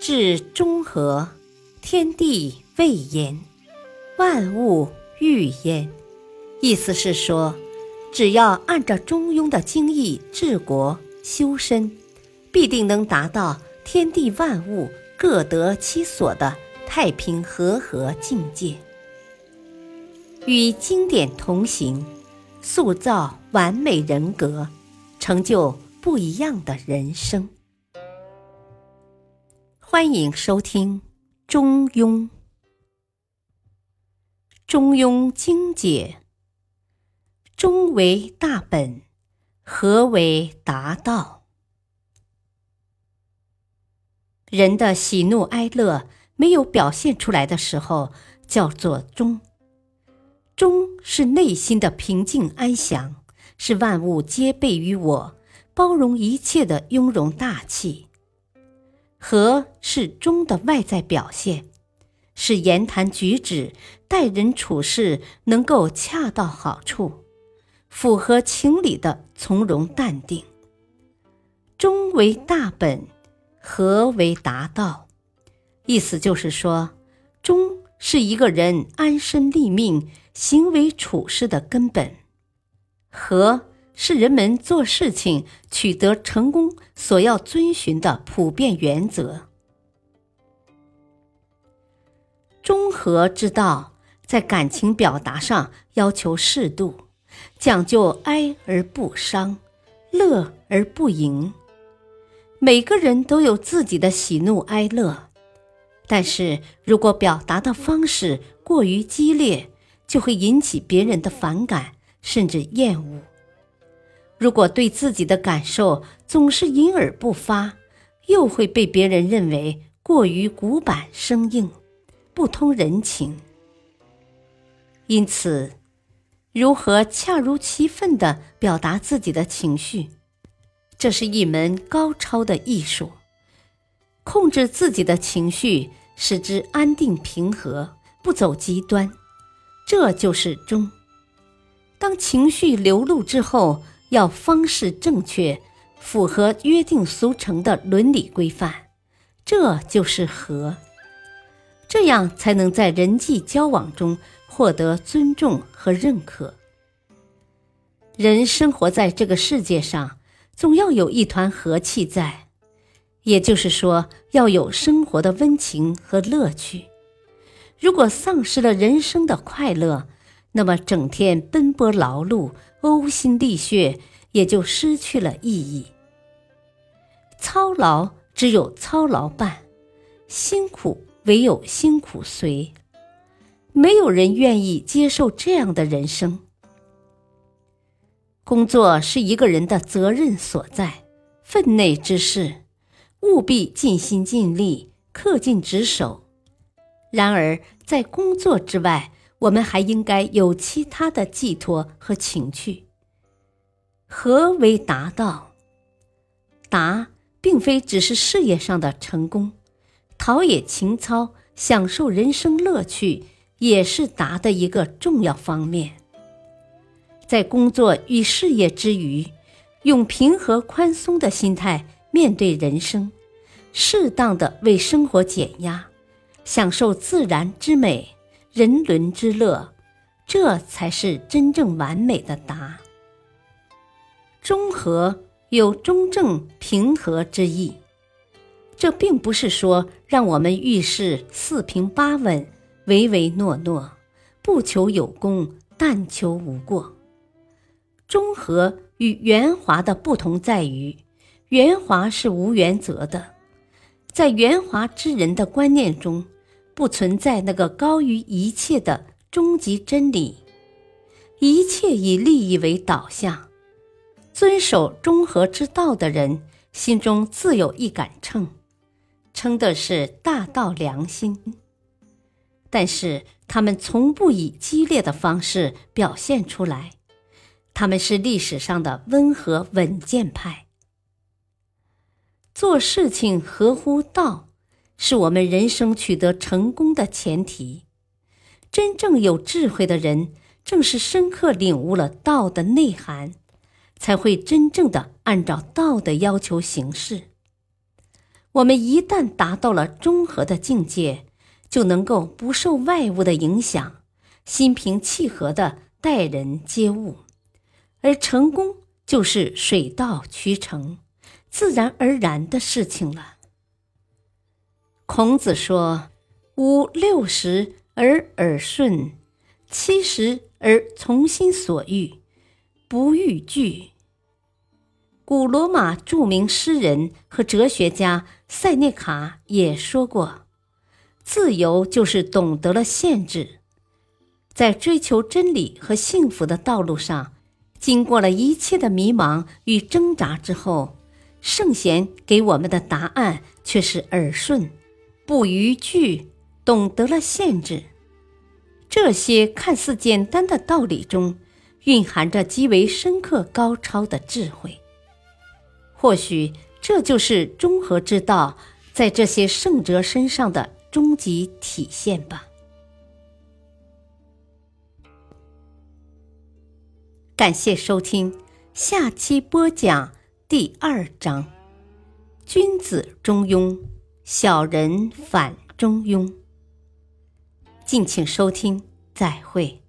至中和，天地未焉，万物欲焉。意思是说，只要按照中庸的经义治国修身，必定能达到天地万物各得其所的太平和合境界。与经典同行，塑造完美人格，成就不一样的人生。欢迎收听《中庸》。中庸精解：中为大本，和为达道。人的喜怒哀乐没有表现出来的时候，叫做中。中是内心的平静安详，是万物皆备于我，包容一切的雍容大气。和是中的外在表现，是言谈举止、待人处事能够恰到好处，符合情理的从容淡定。中为大本，和为达道。意思就是说，中是一个人安身立命、行为处事的根本，和。是人们做事情取得成功所要遵循的普遍原则。中和之道，在感情表达上要求适度，讲究哀而不伤，乐而不淫。每个人都有自己的喜怒哀乐，但是如果表达的方式过于激烈，就会引起别人的反感，甚至厌恶。如果对自己的感受总是隐而不发，又会被别人认为过于古板生硬，不通人情。因此，如何恰如其分地表达自己的情绪，这是一门高超的艺术。控制自己的情绪，使之安定平和，不走极端，这就是中。当情绪流露之后。要方式正确，符合约定俗成的伦理规范，这就是和。这样才能在人际交往中获得尊重和认可。人生活在这个世界上，总要有一团和气在，也就是说，要有生活的温情和乐趣。如果丧失了人生的快乐，那么整天奔波劳碌。呕心沥血，也就失去了意义。操劳只有操劳伴，辛苦唯有辛苦随。没有人愿意接受这样的人生。工作是一个人的责任所在，分内之事，务必尽心尽力，恪尽职守。然而，在工作之外，我们还应该有其他的寄托和情趣。何为达到？达并非只是事业上的成功，陶冶情操、享受人生乐趣，也是达的一个重要方面。在工作与事业之余，用平和宽松的心态面对人生，适当的为生活减压，享受自然之美。人伦之乐，这才是真正完美的达。中和有中正平和之意，这并不是说让我们遇事四平八稳、唯唯诺诺，不求有功，但求无过。中和与圆滑的不同在于，圆滑是无原则的，在圆滑之人的观念中。不存在那个高于一切的终极真理，一切以利益为导向。遵守中和之道的人，心中自有一杆秤，称的是大道良心。但是他们从不以激烈的方式表现出来，他们是历史上的温和稳健派，做事情合乎道。是我们人生取得成功的前提。真正有智慧的人，正是深刻领悟了道的内涵，才会真正的按照道的要求行事。我们一旦达到了中和的境界，就能够不受外物的影响，心平气和的待人接物，而成功就是水到渠成、自然而然的事情了。孔子说：“吾六十而耳顺，七十而从心所欲，不逾矩。”古罗马著名诗人和哲学家塞涅卡也说过：“自由就是懂得了限制。”在追求真理和幸福的道路上，经过了一切的迷茫与挣扎之后，圣贤给我们的答案却是耳顺、不逾矩，懂得了限制。这些看似简单的道理中，蕴含着极为深刻高超的智慧。或许这就是中和之道在这些圣哲身上的终极体现吧。感谢收听，下期播讲第二章：君子中庸，小人反中庸。敬请收听，再会。